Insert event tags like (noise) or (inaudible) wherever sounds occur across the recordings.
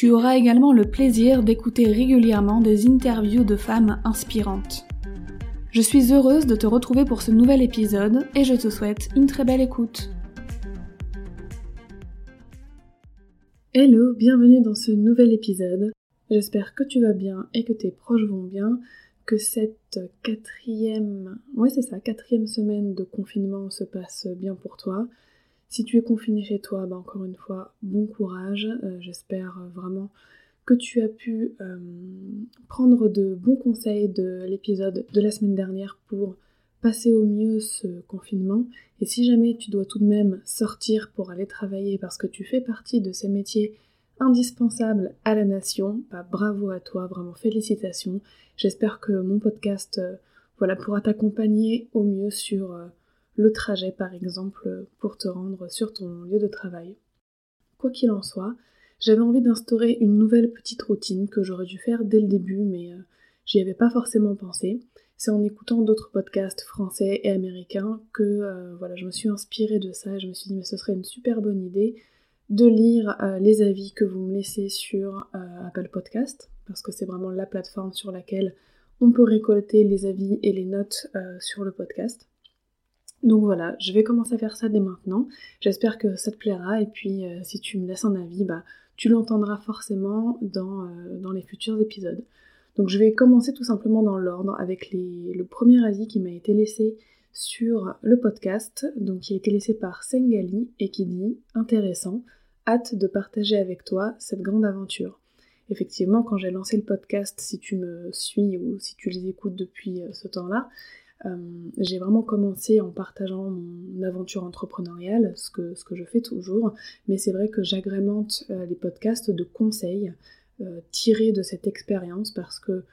Tu auras également le plaisir d'écouter régulièrement des interviews de femmes inspirantes. Je suis heureuse de te retrouver pour ce nouvel épisode et je te souhaite une très belle écoute. Hello, bienvenue dans ce nouvel épisode. J'espère que tu vas bien et que tes proches vont bien, que cette quatrième, ouais c'est ça, quatrième semaine de confinement se passe bien pour toi, si tu es confiné chez toi, bah encore une fois, bon courage. Euh, j'espère vraiment que tu as pu euh, prendre de bons conseils de l'épisode de la semaine dernière pour passer au mieux ce confinement. Et si jamais tu dois tout de même sortir pour aller travailler parce que tu fais partie de ces métiers indispensables à la nation, bah bravo à toi, vraiment félicitations. J'espère que mon podcast euh, voilà, pourra t'accompagner au mieux sur le trajet par exemple pour te rendre sur ton lieu de travail. Quoi qu'il en soit, j'avais envie d'instaurer une nouvelle petite routine que j'aurais dû faire dès le début mais euh, j'y avais pas forcément pensé. C'est en écoutant d'autres podcasts français et américains que euh, voilà, je me suis inspirée de ça et je me suis dit mais ce serait une super bonne idée de lire euh, les avis que vous me laissez sur Apple Podcast parce que c'est vraiment la plateforme sur laquelle on peut récolter les avis et les notes sur le podcast. Donc voilà, je vais commencer à faire ça dès maintenant. J'espère que ça te plaira et puis euh, si tu me laisses un avis, bah tu l'entendras forcément dans, euh, dans, les futurs épisodes. Donc je vais commencer tout simplement dans l'ordre avec le premier avis qui m'a été laissé sur le podcast, donc qui a été laissé par Sengali et qui dit intéressant, hâte de partager avec toi cette grande aventure. Effectivement, quand j'ai lancé le podcast, si tu me suis ou si tu les écoutes depuis euh, ce temps-là, euh, j'ai vraiment commencé en partageant mon aventure entrepreneuriale, ce que, je fais toujours, mais c'est vrai que j'agrémente euh, les podcasts de conseils euh, tirés de cette expérience parce que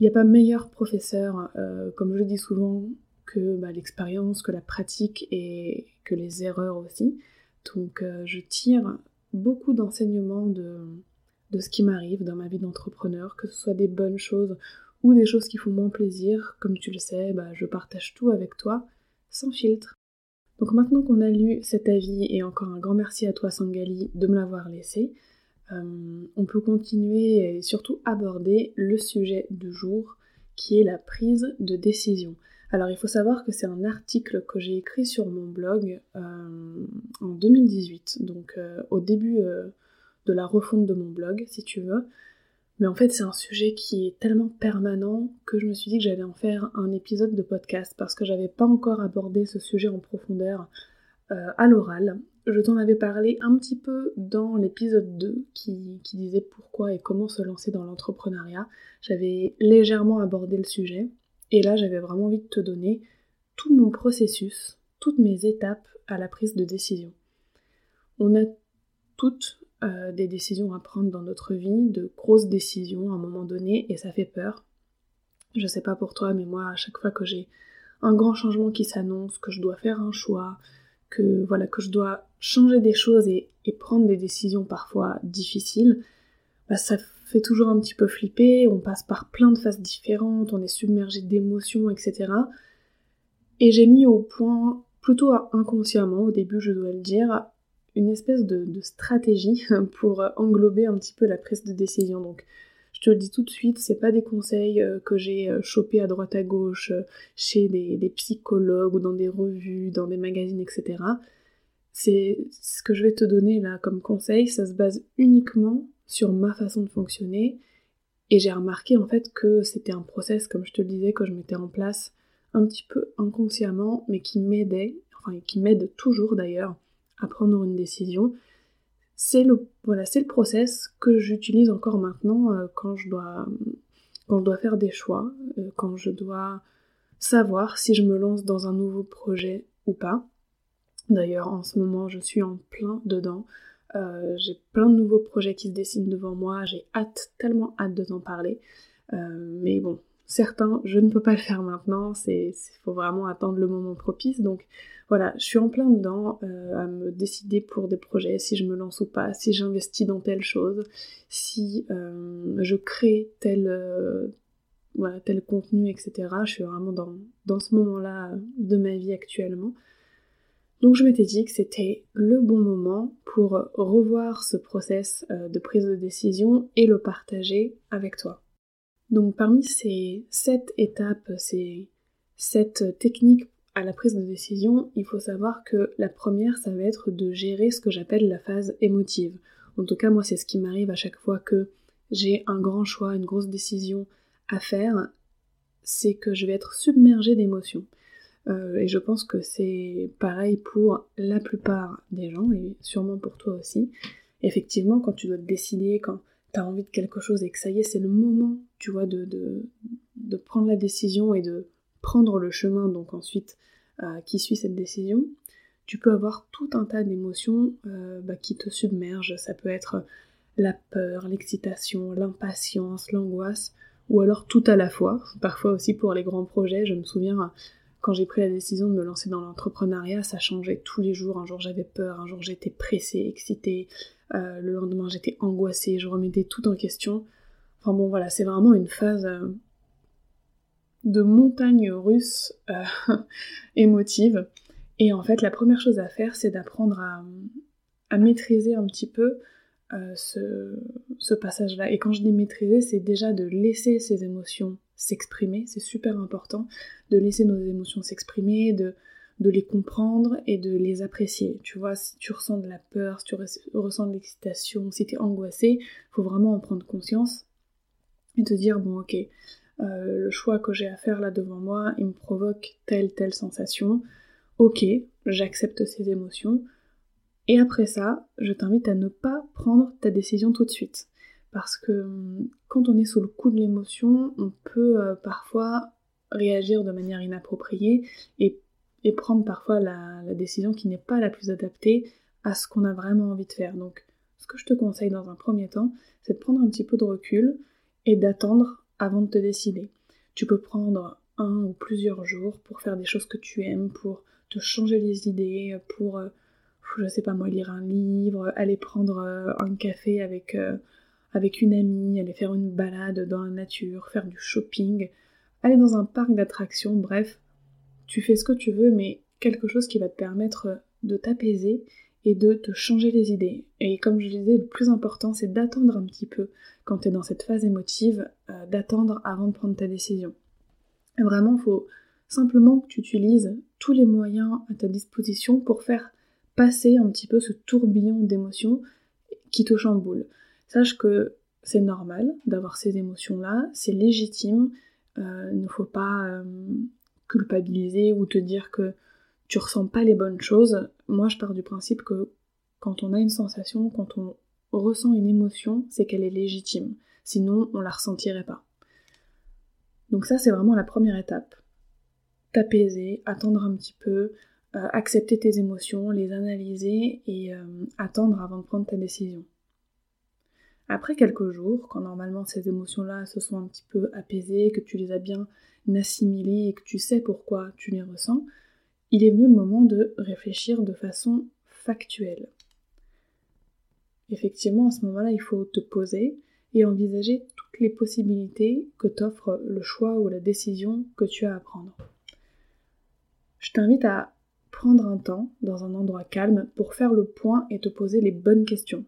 il n'y a pas meilleur professeur, comme je dis souvent, que bah, l'expérience, que la pratique et que les erreurs aussi. Donc je tire beaucoup d'enseignements de, de ce qui m'arrive dans ma vie d'entrepreneur, que ce soit des bonnes choses ou des choses qui font moins plaisir, comme tu le sais, bah, je partage tout avec toi, sans filtre. Donc maintenant qu'on a lu cet avis, et encore un grand merci à toi Sangali de me l'avoir laissé, euh, on peut continuer et surtout aborder le sujet du jour, qui est la prise de décision. Alors il faut savoir que c'est un article que j'ai écrit sur mon blog euh, en 2018, donc euh, au début de la refonte de mon blog, si tu veux. Mais en fait, c'est un sujet qui est tellement permanent que je me suis dit que j'allais en faire un épisode de podcast parce que j'avais pas encore abordé ce sujet en profondeur euh, à l'oral. Je t'en avais parlé un petit peu dans l'épisode 2 qui, qui disait pourquoi et comment se lancer dans l'entrepreneuriat. J'avais légèrement abordé le sujet et là j'avais vraiment envie de te donner tout mon processus, toutes mes étapes à la prise de décision. On a toutes euh, des décisions à prendre dans notre vie, de grosses décisions à un moment donné, et ça fait peur. Je sais pas pour toi, mais moi, à chaque fois que j'ai un grand changement qui s'annonce, que je dois faire un choix, que voilà que je dois changer des choses et, prendre des décisions parfois difficiles, bah, ça fait toujours un petit peu flipper, on passe par plein de phases différentes, on est submergé d'émotions, etc. Et j'ai mis au point, plutôt inconsciemment au début je dois le dire, une espèce de, stratégie (laughs) pour englober un petit peu la prise de décision. Donc je te le dis tout de suite, c'est pas des conseils euh, que j'ai euh, chopés à droite à gauche euh, chez des, psychologues ou dans des revues, dans des magazines, etc. C'est ce que je vais te donner là comme conseil, ça se base uniquement sur ma façon de fonctionner. Et j'ai remarqué en fait que c'était un process, comme je te le disais, que je mettais en place un petit peu inconsciemment, mais qui m'aidait, enfin qui m'aide toujours d'ailleurs, à prendre une décision c'est le voilà, c'est le process que j'utilise encore maintenant euh, quand je dois quand je dois faire des choix, euh, quand je dois savoir si je me lance dans un nouveau projet ou pas. D'ailleurs, en ce moment, je suis en plein dedans. Euh, j'ai plein de nouveaux projets qui se dessinent devant moi. J'ai hâte, tellement hâte de t'en parler. mais bon, certains, je ne peux pas le faire maintenant. C'est, faut vraiment attendre le moment propice. Donc, voilà, je suis en plein dedans euh, à me décider pour des projets, si je me lance ou pas, si j'investis dans telle chose, si euh, je crée tel, euh, contenu, etc. Je suis vraiment dans, dans ce moment-là de ma vie actuellement. Donc je m'étais dit que c'était le bon moment pour revoir ce process de prise de décision et le partager avec toi. Donc parmi ces sept étapes, ces sept techniques à la prise de décision, il faut savoir que la première, ça va être de gérer ce que j'appelle la phase émotive. En tout cas, moi, c'est ce qui m'arrive à chaque fois que j'ai un grand choix, une grosse décision à faire, c'est que je vais être submergée d'émotions. Euh, et je pense que c'est pareil pour la plupart des gens, et sûrement pour toi aussi. Effectivement, quand tu dois te décider, quand tu as envie de quelque chose et que ça y est, c'est le moment, tu vois, de prendre la décision et de prendre le chemin donc ensuite euh, qui suit cette décision, tu peux avoir tout un tas d'émotions euh, bah, qui te submergent. Ça peut être la peur, l'excitation, l'impatience, l'angoisse, ou alors tout à la fois. Parfois aussi pour les grands projets, je me souviens quand j'ai pris la décision de me lancer dans l'entrepreneuriat, ça changeait tous les jours. Un jour j'avais peur, un jour j'étais pressée, excitée, euh, le lendemain j'étais angoissée, je remettais tout en question. Enfin bon voilà, c'est vraiment une phase de montagne russe euh, (laughs) émotive. Et en fait, la première chose à faire, c'est d'apprendre à, maîtriser un petit peu euh, ce, ce passage-là. Et quand je dis maîtriser, c'est déjà de laisser ses émotions s'exprimer, c'est super important, de laisser nos émotions s'exprimer, de, de les comprendre et de les apprécier. Tu vois, si tu ressens de la peur, si tu ressens de l'excitation, si tu es angoissé, faut vraiment en prendre conscience et te dire, bon ok, euh, le choix que j'ai à faire là devant moi, il me provoque telle, telle sensation. Ok, j'accepte ces émotions. Et après ça, je t'invite à ne pas prendre ta décision tout de suite. Parce que hum, quand on est sous le coup de l'émotion, on peut euh, parfois réagir de manière inappropriée et, prendre parfois la, la décision qui n'est pas la plus adaptée à ce qu'on a vraiment envie de faire. Donc, ce que je te conseille dans un premier temps, c'est de prendre un petit peu de recul et d'attendre avant de te décider. Tu peux prendre un ou plusieurs jours pour faire des choses que tu aimes, pour te changer les idées, pour, euh, je sais pas moi, lire un livre, aller prendre euh, un café avec, euh, avec une amie, aller faire une balade dans la nature, faire du shopping, aller dans un parc d'attractions, bref, tu fais ce que tu veux, mais quelque chose qui va te permettre de t'apaiser et de te changer les idées. Et comme je disais, le plus important, c'est d'attendre un petit peu quand tu es dans cette phase émotive, euh, d'attendre avant de prendre ta décision. vraiment, il faut simplement que tu utilises tous les moyens à ta disposition pour faire passer un petit peu ce tourbillon d'émotions qui te chamboule. Sache que c'est normal d'avoir ces émotions-là, c'est légitime, euh, il ne faut pas euh, culpabiliser ou te dire que tu ressens pas les bonnes choses, moi je pars du principe que quand on a une sensation, quand on ressent une émotion, c'est qu'elle est légitime. Sinon, on la ressentirait pas. Donc ça, c'est vraiment la première étape. T'apaiser, attendre un petit peu, euh, accepter tes émotions, les analyser et euh, attendre avant de prendre ta décision. Après quelques jours, quand normalement ces émotions-là se sont un petit peu apaisées, que tu les as bien assimilés et que tu sais pourquoi tu les ressens, il est venu le moment de réfléchir de façon factuelle. Effectivement, à ce moment-là, il faut te poser et envisager toutes les possibilités que t'offre le choix ou la décision que tu as à prendre. Je t'invite à prendre un temps dans un endroit calme pour faire le point et te poser les bonnes questions.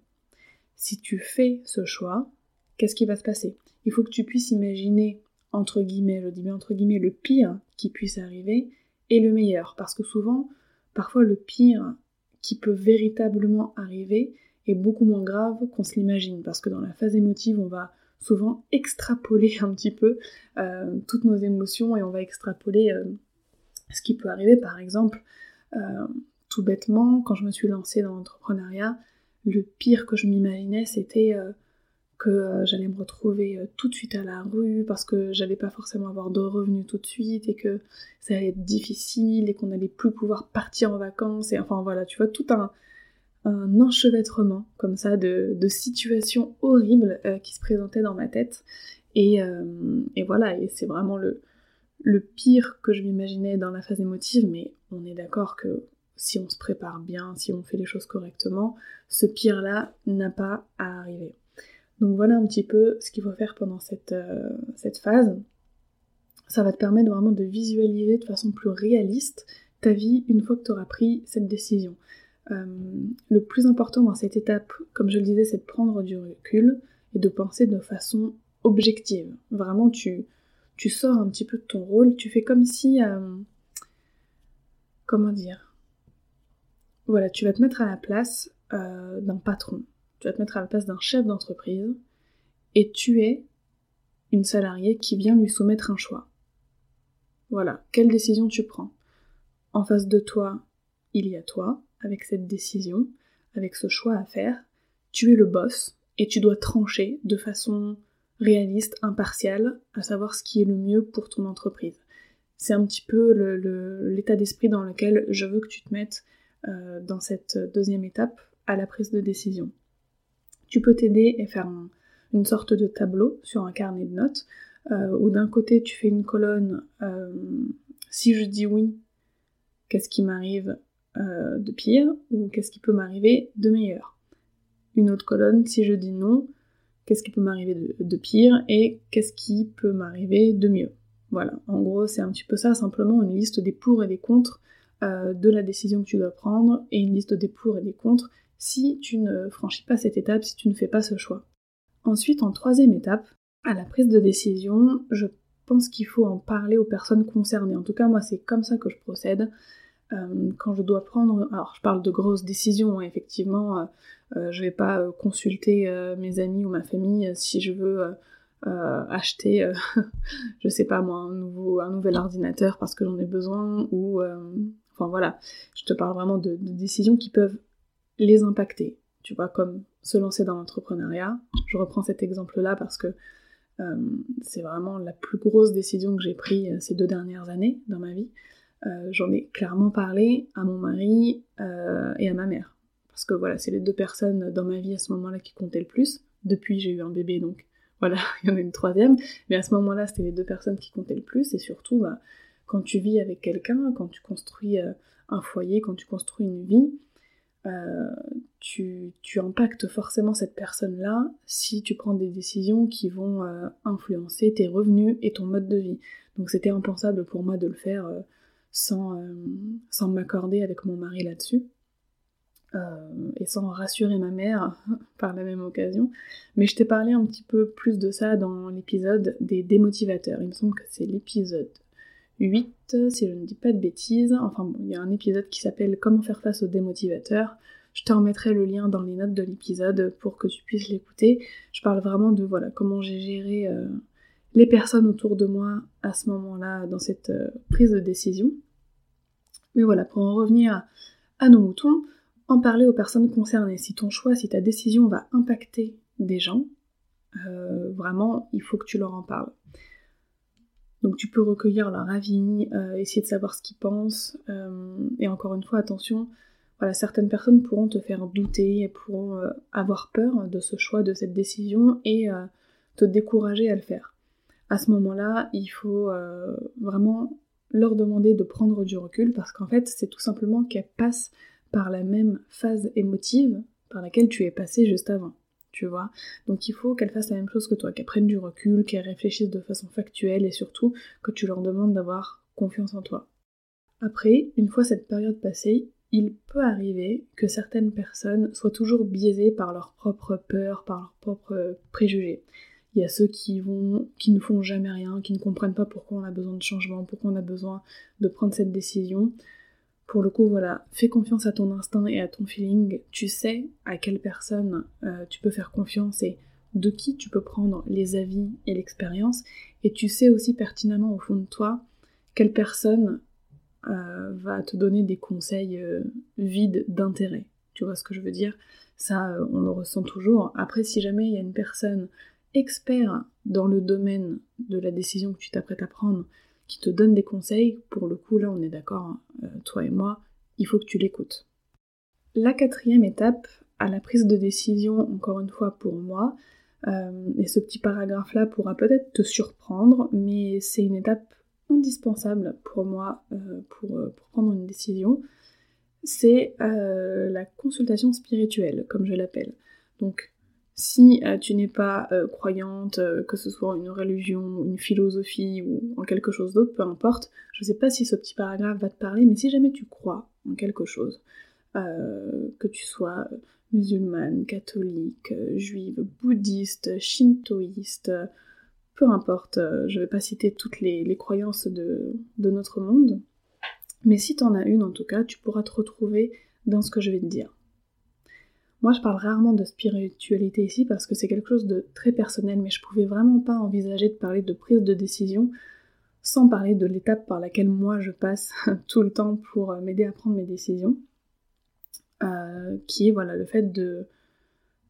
Si tu fais ce choix, qu'est-ce qui va se passer? Il faut que tu puisses imaginer, entre guillemets, je dis bien entre guillemets, le pire qui puisse arriver et le meilleur. Parce que souvent, parfois le pire qui peut véritablement arriver est beaucoup moins grave qu'on se l'imagine. Parce que dans la phase émotive, on va souvent extrapoler (laughs) un petit peu euh, toutes nos émotions et on va extrapoler euh, ce qui peut arriver. Par exemple, euh, tout bêtement, quand je me suis lancée dans l'entrepreneuriat, le pire que je m'imaginais, c'était que euh, j'allais me retrouver euh, tout de suite à la rue parce que j'allais pas forcément avoir de revenus tout de suite et que ça allait être difficile et qu'on allait plus pouvoir partir en vacances et enfin voilà, tu vois, tout un, enchevêtrement comme ça de, situations horribles euh, qui se présentaient dans ma tête. Et, voilà, et c'est vraiment le, le pire que je m'imaginais dans la phase émotive, mais on est d'accord que si on se prépare bien, si on fait les choses correctement, ce pire-là n'a pas à arriver. Donc voilà un petit peu ce qu'il faut faire pendant cette, euh, cette phase. Ça va te permettre vraiment de visualiser de façon plus réaliste ta vie une fois que tu auras pris cette décision. Euh, le plus important dans cette étape, comme je le disais, c'est de prendre du recul et de penser de façon objective. Vraiment, tu, tu sors un petit peu de ton rôle, tu fais comme si... Euh, comment dire? Voilà, tu vas te mettre à la place d'un patron tu vas te mettre à la place d'un chef d'entreprise et tu es une salariée qui vient lui soumettre un choix. Voilà, quelle décision tu prends? En face de toi, il y a toi, avec cette décision, avec ce choix à faire. Tu es le boss et tu dois trancher de façon réaliste, impartiale, à savoir ce qui est le mieux pour ton entreprise. C'est un petit peu l'état d'esprit dans lequel je veux que tu te mettes euh, dans cette deuxième étape à la prise de décision. Tu peux t'aider et faire une sorte de tableau sur un carnet de notes, euh, où d'un côté tu fais une colonne euh, si je dis oui, qu'est-ce qui m'arrive euh, de pire ou qu'est-ce qui peut m'arriver de meilleur? Une autre colonne si je dis non, qu'est-ce qui peut m'arriver de, pire et qu'est-ce qui peut m'arriver de mieux? Voilà, en gros c'est un petit peu ça, simplement une liste des pour et des contre de la décision que tu dois prendre et une liste des pour et des contre si tu ne franchis pas cette étape, si tu ne fais pas ce choix. Ensuite, en troisième étape, à la prise de décision, je pense qu'il faut en parler aux personnes concernées. En tout cas, moi, c'est comme ça que je procède. Euh, quand je dois prendre, alors je parle de grosses décisions, hein, effectivement, euh, euh, je vais pas consulter mes amis ou ma famille si je veux acheter, (laughs) je sais pas moi, un, nouvel ordinateur parce que j'en ai besoin, ou enfin voilà, je te parle vraiment de décisions qui peuvent les impacter. Tu vois, comme se lancer dans l'entrepreneuriat. Je reprends cet exemple-là parce que euh, c'est vraiment la plus grosse décision que j'ai prise euh, ces deux dernières années dans ma vie. Euh, j'en ai clairement parlé à mon mari et à ma mère. Parce que voilà, c'est les deux personnes dans ma vie à ce moment-là qui comptaient le plus. Depuis, j'ai eu un bébé, donc (laughs) voilà, il y en a une troisième. Mais à ce moment-là, c'était les deux personnes qui comptaient le plus. Et surtout, bah, quand tu vis avec quelqu'un, quand tu construis un foyer, quand tu construis une vie, euh, tu, impactes forcément cette personne-là si tu prends des décisions qui vont euh, influencer tes revenus et ton mode de vie. Donc c'était impensable pour moi de le faire euh, sans, sans m'accorder avec mon mari là-dessus. et sans rassurer ma mère (laughs) par la même occasion. Mais je t'ai parlé un petit peu plus de ça dans l'épisode des démotivateurs. Il me semble que c'est l'épisode 8, si je ne dis pas de bêtises. Enfin il y a un épisode qui s'appelle Comment faire face aux démotivateurs. Je te remettrai le lien dans les notes de l'épisode pour que tu puisses l'écouter. Je parle vraiment de voilà comment j'ai géré euh, les personnes autour de moi à ce moment-là dans cette euh, prise de décision. Mais voilà, pour en revenir à, nos moutons, en parler aux personnes concernées. Si ton choix, si ta décision va impacter des gens, euh, vraiment, il faut que tu leur en parles. Donc tu peux recueillir leur avis, euh, essayer de savoir ce qu'ils pensent. Euh, et encore une fois, attention, certaines personnes pourront te faire douter et pourront euh, avoir peur de ce choix, de cette décision et te décourager à le faire. à ce moment-là, il faut vraiment leur demander de prendre du recul parce qu'en fait, c'est tout simplement qu'elles passent par la même phase émotive par laquelle tu es passé juste avant. Tu vois Donc il faut qu'elles fassent la même chose que toi, qu'elles prennent du recul, qu'elles réfléchissent de façon factuelle et surtout que tu leur demandes d'avoir confiance en toi. Après, une fois cette période passée, il peut arriver que certaines personnes soient toujours biaisées par leurs propres peurs, par leurs propres préjugés. Il y a ceux qui vont, qui ne font jamais rien, qui ne comprennent pas pourquoi on a besoin de changement, pourquoi on a besoin de prendre cette décision. Pour le coup, voilà, fais confiance à ton instinct et à ton feeling. Tu sais à quelle personne euh, tu peux faire confiance et de qui tu peux prendre les avis et l'expérience. Et tu sais aussi pertinemment au fond de toi quelle personne euh, va te donner des conseils euh, vides d'intérêt. Tu vois ce que je veux dire? Ça, on le ressent toujours. Après, si jamais il y a une personne expert dans le domaine de la décision que tu t'apprêtes à prendre, qui te donne des conseils, pour le coup là on est d'accord, hein, euh, toi et moi, il faut que tu l'écoutes. La quatrième étape à la prise de décision, encore une fois pour moi, euh, et ce petit paragraphe là pourra peut-être te surprendre, mais c'est une étape indispensable pour moi euh, pour, prendre une décision, c'est la consultation spirituelle, comme je l'appelle. Donc si euh, tu n'es pas euh, croyante, euh, que ce soit une religion, une philosophie ou en quelque chose d'autre, peu importe, je ne sais pas si ce petit paragraphe va te parler, mais si jamais tu crois en quelque chose, que tu sois musulmane, catholique, juive, bouddhiste, shintoïste, peu importe, je ne vais pas citer toutes les, croyances de, de, notre monde, mais si tu en as une en tout cas, tu pourras te retrouver dans ce que je vais te dire. Moi, je parle rarement de spiritualité ici parce que c'est quelque chose de très personnel, mais je pouvais vraiment pas envisager de parler de prise de décision sans parler de l'étape par laquelle moi je passe (laughs) tout le temps pour euh, m'aider à prendre mes décisions, euh, qui est voilà le fait de,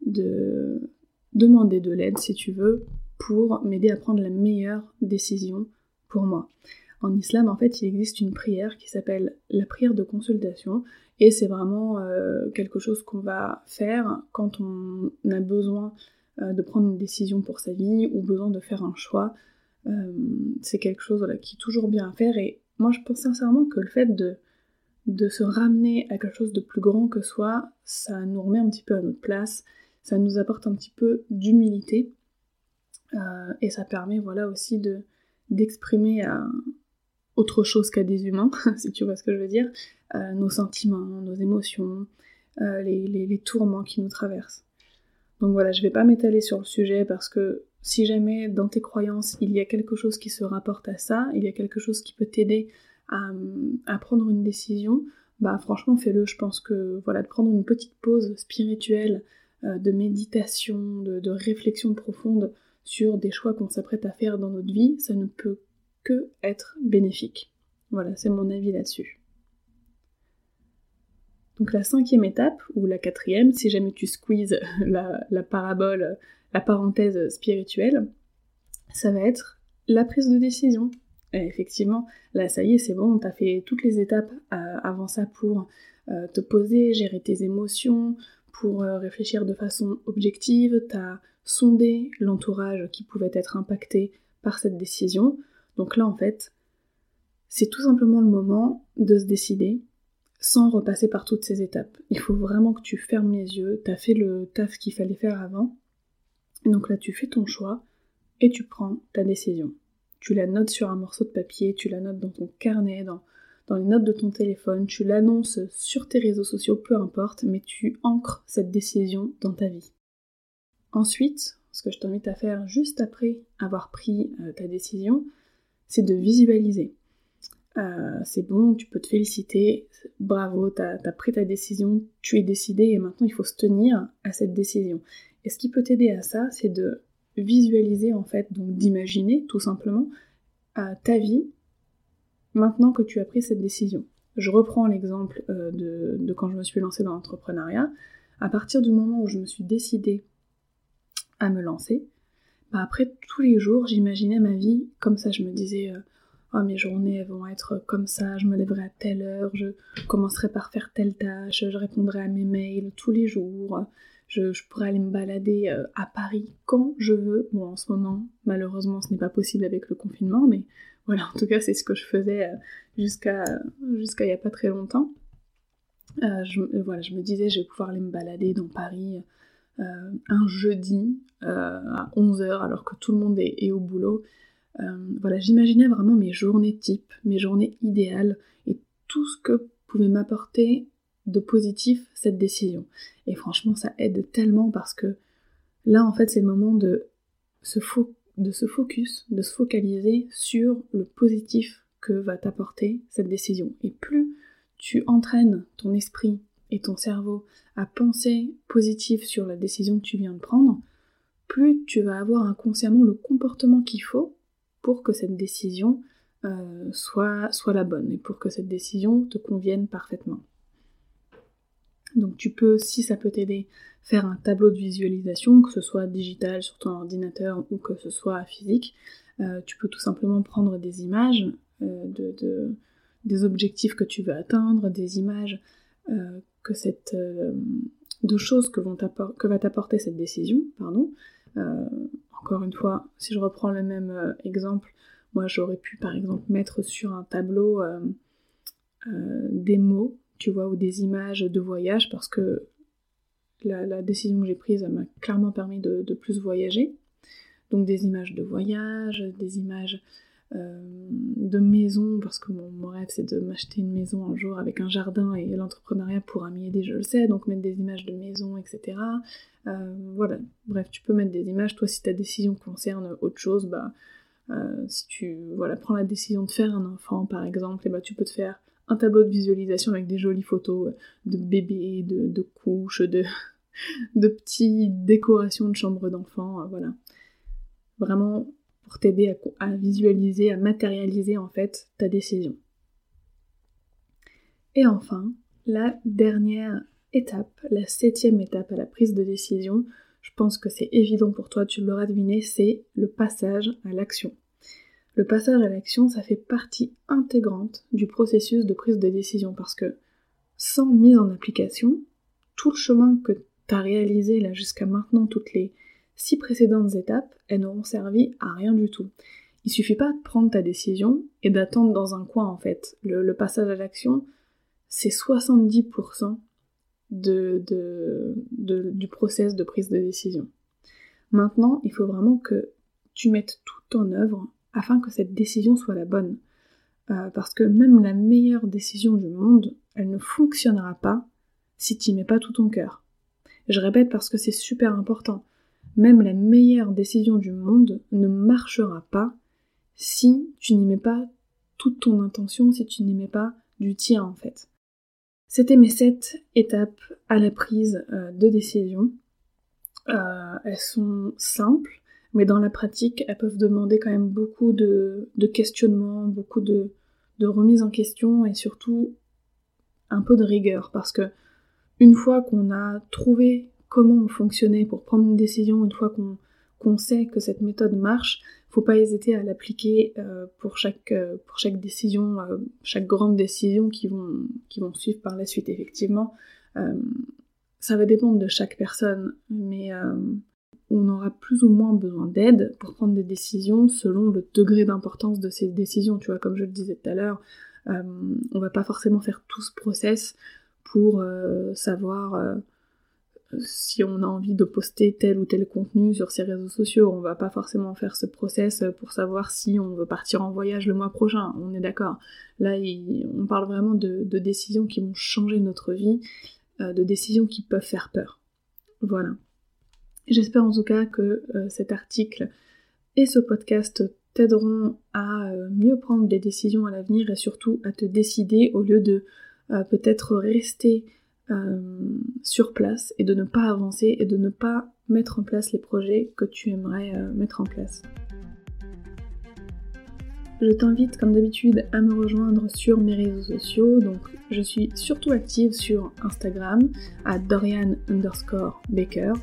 de demander de l'aide si tu veux pour m'aider à prendre la meilleure décision pour moi. En islam, en fait, il existe une prière qui s'appelle la prière de consultation, et c'est vraiment euh, quelque chose qu'on va faire quand on a besoin euh, de prendre une décision pour sa vie ou besoin de faire un choix. Euh, c'est quelque chose qui est toujours bien à faire, et moi je pense sincèrement que le fait de, de se ramener à quelque chose de plus grand que soi, ça nous remet un petit peu à notre place, ça nous apporte un petit peu d'humilité, et ça permet voilà aussi de d'exprimer autre chose qu'à des humains, (laughs) si tu vois ce que je veux dire, euh, nos sentiments, nos émotions, euh, les, tourments qui nous traversent. Donc voilà, je vais pas m'étaler sur le sujet parce que si jamais dans tes croyances il y a quelque chose qui se rapporte à ça, il y a quelque chose qui peut t'aider à, prendre une décision, bah franchement fais-le. Je pense que voilà, de prendre une petite pause spirituelle, euh, de méditation, de réflexion profonde sur des choix qu'on s'apprête à faire dans notre vie, ça ne peut être bénéfique. Voilà, c'est mon avis là-dessus. Donc la cinquième étape, ou la quatrième, si jamais tu squeezes (laughs) la, parabole, la parenthèse spirituelle, ça va être la prise de décision. effectivement, là ça y est, c'est bon, t'as fait toutes les étapes euh, avant ça pour euh, te poser, gérer tes émotions, pour euh, réfléchir de façon objective, t'as sondé l'entourage qui pouvait être impacté par cette décision, donc là, en fait, c'est tout simplement le moment de se décider sans repasser par toutes ces étapes. Il faut vraiment que tu fermes les yeux, t'as fait le taf qu'il fallait faire avant, et donc là tu fais ton choix et tu prends ta décision. Tu la notes sur un morceau de papier, tu la notes dans ton carnet, dans, dans les notes de ton téléphone, tu l'annonces sur tes réseaux sociaux, peu importe, mais tu ancres cette décision dans ta vie. Ensuite, ce que je t'invite à faire juste après avoir pris euh, ta décision, c'est de visualiser. Euh, c'est bon, tu peux te féliciter, bravo, t'as as pris ta décision, tu es décidé et maintenant il faut se tenir à cette décision. Et ce qui peut t'aider à ça, c'est de visualiser en fait, donc d'imaginer tout simplement ta vie maintenant que tu as pris cette décision. Je reprends l'exemple euh, de, de, quand je me suis lancée dans l'entrepreneuriat. À partir du moment où je me suis décidée à me lancer, bah, après, tous les jours, j'imaginais ma vie comme ça. Je me disais, euh, oh, mes journées vont être comme ça, je me lèverai à telle heure, je commencerai par faire telle tâche, je répondrai à mes mails tous les jours, je, pourrais aller me balader euh, à Paris quand je veux. Bon, en ce moment, malheureusement, ce n'est pas possible avec le confinement, mais voilà, en tout cas, c'est ce que je faisais euh, jusqu'à jusqu'à il n'y a pas très longtemps. Je, voilà, je me disais, je vais pouvoir aller me balader dans Paris un jeudi à 11h alors que tout le monde est, au boulot. voilà, j'imaginais vraiment mes journées types, mes journées idéales et tout ce que pouvait m'apporter de positif cette décision. Et franchement, ça aide tellement parce que là, en fait, c'est le moment de de se focus, de se focaliser sur le positif que va t'apporter cette décision. Et plus tu entraînes ton esprit et ton cerveau à penser positif sur la décision que tu viens de prendre, plus tu vas avoir inconsciemment le comportement qu'il faut pour que cette décision euh, soit, soit la bonne et pour que cette décision te convienne parfaitement. Donc tu peux, si ça peut t'aider, faire un tableau de visualisation, que ce soit digital sur ton ordinateur ou que ce soit physique. Euh, tu peux tout simplement prendre des images euh, de, des objectifs que tu veux atteindre, des images que cette, de choses que, vont que va t'apporter cette décision. Pardon. encore une fois, si je reprends le même exemple, moi j'aurais pu par exemple mettre sur un tableau des mots tu vois, ou des images de voyage, parce que la, décision que j'ai prise m'a clairement permis de, plus voyager. Donc des images de voyage, des images euh, de maison, parce que mon, rêve c'est de m'acheter une maison un jour avec un jardin et l'entrepreneuriat pourra m'y aider, je le sais, donc mettre des images de maison, etc. Euh, voilà, bref, tu peux mettre des images. Toi, si ta décision concerne autre chose, bah, euh, si tu voilà, prends la décision de faire un enfant par exemple, et bah, tu peux te faire un tableau de visualisation avec des jolies photos de bébés, de, couches, de, (laughs) de petites décorations de chambre d'enfant, euh, voilà. Vraiment pour t'aider à, visualiser, à matérialiser en fait ta décision. Et enfin, la dernière étape, la septième étape à la prise de décision, je pense que c'est évident pour toi, tu l'auras deviné, c'est le passage à l'action. Le passage à l'action, ça fait partie intégrante du processus de prise de décision parce que sans mise en application, tout le chemin que tu as réalisé là jusqu'à maintenant, toutes les six précédentes étapes, elles n'auront servi à rien du tout. Il suffit pas de prendre ta décision et d'attendre dans un coin en fait. Le, passage à l'action, c'est 70% de, du process de prise de décision. Maintenant, il faut vraiment que tu mettes tout en œuvre afin que cette décision soit la bonne. Euh, parce que même la meilleure décision du monde, elle ne fonctionnera pas si tu n'y mets pas tout ton cœur. Je répète parce que c'est super important. Même la meilleure décision du monde ne marchera pas si tu n'y mets pas toute ton intention, si tu n'y mets pas du tien en fait. C'était mes sept étapes à la prise euh, de décision. Euh, elles sont simples, mais dans la pratique, elles peuvent demander quand même beaucoup de, questionnements, beaucoup de, de remise en question et surtout un peu de rigueur parce que une fois qu'on a trouvé comment on fonctionnait pour prendre une décision, une fois qu'on sait que cette méthode marche, faut pas hésiter à l'appliquer euh, pour, chaque, euh, pour chaque décision, euh, chaque grande décision qui vont, qui vont suivre par la suite effectivement. ça va dépendre de chaque personne, mais on aura plus ou moins besoin d'aide pour prendre des décisions selon le degré d'importance de ces décisions. Tu vois, comme je le disais tout à l'heure, on va pas forcément faire tout ce process pour savoir si on a envie de poster tel ou tel contenu sur ses réseaux sociaux. On va pas forcément faire ce process pour savoir si on veut partir en voyage le mois prochain. On est d'accord. Là, on parle vraiment de, décisions qui vont changer notre vie, de décisions qui peuvent faire peur. Voilà. J'espère en tout cas que euh, cet article et ce podcast t'aideront à euh, mieux prendre des décisions à l'avenir et surtout à te décider au lieu de euh, peut-être rester sur place et de ne pas avancer et de ne pas mettre en place les projets que tu aimerais mettre en place. Je t'invite comme d'habitude à me rejoindre sur mes réseaux sociaux, donc je suis surtout active sur Instagram à Dorian underscore Baker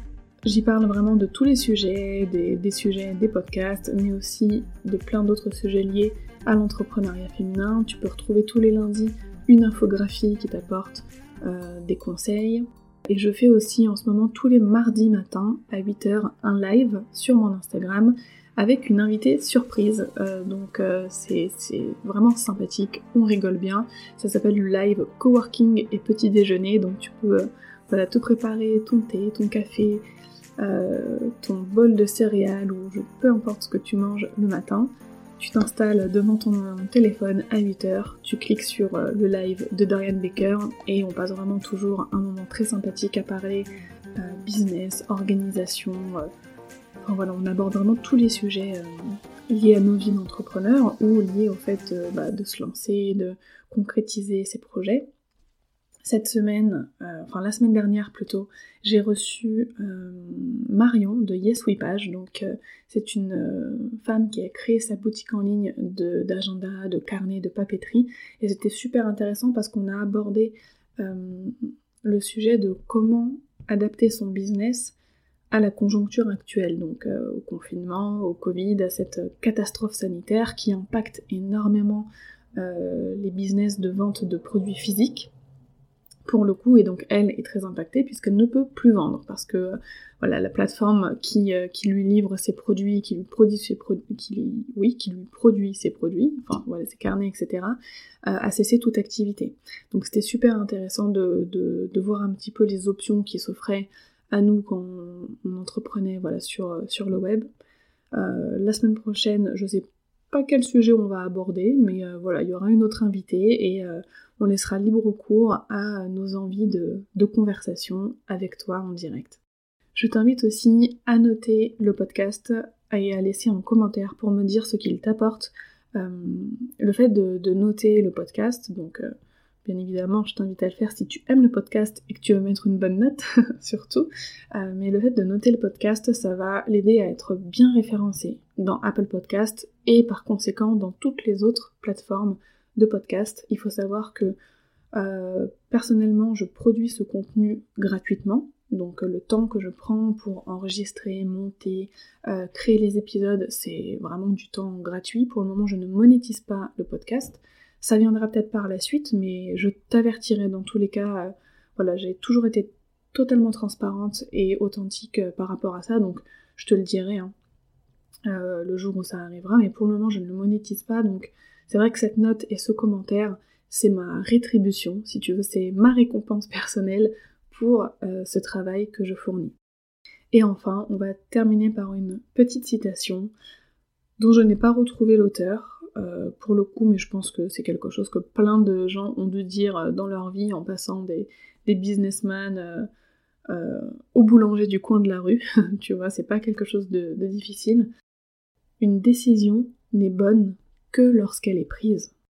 J'y parle vraiment de tous les sujets, des, sujets des podcasts, mais aussi de plein d'autres sujets liés à l'entrepreneuriat féminin. Tu peux retrouver tous les lundis une infographie qui t'apporte euh, des conseils. Et je fais aussi en ce moment tous les mardis matins à 8h un live sur mon Instagram avec une invitée surprise. Euh, donc euh, c'est vraiment sympathique, on rigole bien. Ça s'appelle le live coworking et petit déjeuner, donc tu peux voilà, te préparer ton thé, ton café, ton bol de céréales ou peu importe ce que tu manges le matin. Tu t'installes devant ton téléphone à 8h, tu cliques sur le live de Dorian Baker et on passe vraiment toujours un moment très sympathique à parler business, organisation, voilà, on aborde vraiment tous les sujets euh, liés à nos vies d'entrepreneurs ou liés au fait euh, bah, de se lancer, de concrétiser ses projets. Cette semaine, euh, enfin la semaine dernière plutôt, j'ai reçu Marion de Yes We Page. Donc c'est une femme qui a créé sa boutique en ligne d'agenda, de, carnet, de papeterie. Et c'était super intéressant parce qu'on a abordé le sujet de comment adapter son business à la conjoncture actuelle, donc euh, au confinement, au Covid, à cette catastrophe sanitaire qui impacte énormément euh, les business de vente de produits physiques pour le coup, et donc elle est très impactée puisqu'elle ne peut plus vendre parce que voilà la plateforme qui, euh, qui lui livre ses produits, qui lui produit ses produits, qui lui produit ses produits, enfin voilà ses carnets, etc., a cessé toute activité. Donc c'était super intéressant de, voir un petit peu les options qui s'offraient à nous quand on, entreprenait voilà, sur, euh, le web. Euh, la semaine prochaine, je sais quel sujet on va aborder, mais euh, voilà, il y aura une autre invitée et on laissera libre cours à nos envies de, conversation avec toi en direct. Je t'invite aussi à noter le podcast et à laisser un commentaire pour me dire ce qu'il t'apporte. le fait de, noter le podcast, donc Bien évidemment, je t'invite à le faire si tu aimes le podcast et que tu veux mettre une bonne note, (laughs) surtout. Euh, mais le fait de noter le podcast, ça va l'aider à être bien référencé dans Apple Podcast et par conséquent dans toutes les autres plateformes de podcast. Il faut savoir que euh, personnellement, je produis ce contenu gratuitement. Donc le temps que je prends pour enregistrer, monter, euh, créer les épisodes, c'est vraiment du temps gratuit. Pour le moment, je ne monétise pas le podcast. Ça viendra peut-être par la suite, mais je t'avertirai dans tous les cas. Euh, voilà, j'ai toujours été totalement transparente et authentique euh, par rapport à ça, donc je te le dirai hein, euh, le jour où ça arrivera, mais pour le moment je ne le monétise pas, donc c'est vrai que cette note et ce commentaire, c'est ma rétribution, si tu veux, c'est ma récompense personnelle pour ce travail que je fournis. Et enfin, on va terminer par une petite citation dont je n'ai pas retrouvé l'auteur, euh, pour le coup, mais je pense que c'est quelque chose que plein de gens ont dû dire euh, dans leur vie en passant des, businessmen euh, au boulanger du coin de la rue. (laughs) tu vois, c'est pas quelque chose de difficile. Une décision n'est bonne que lorsqu'elle est prise.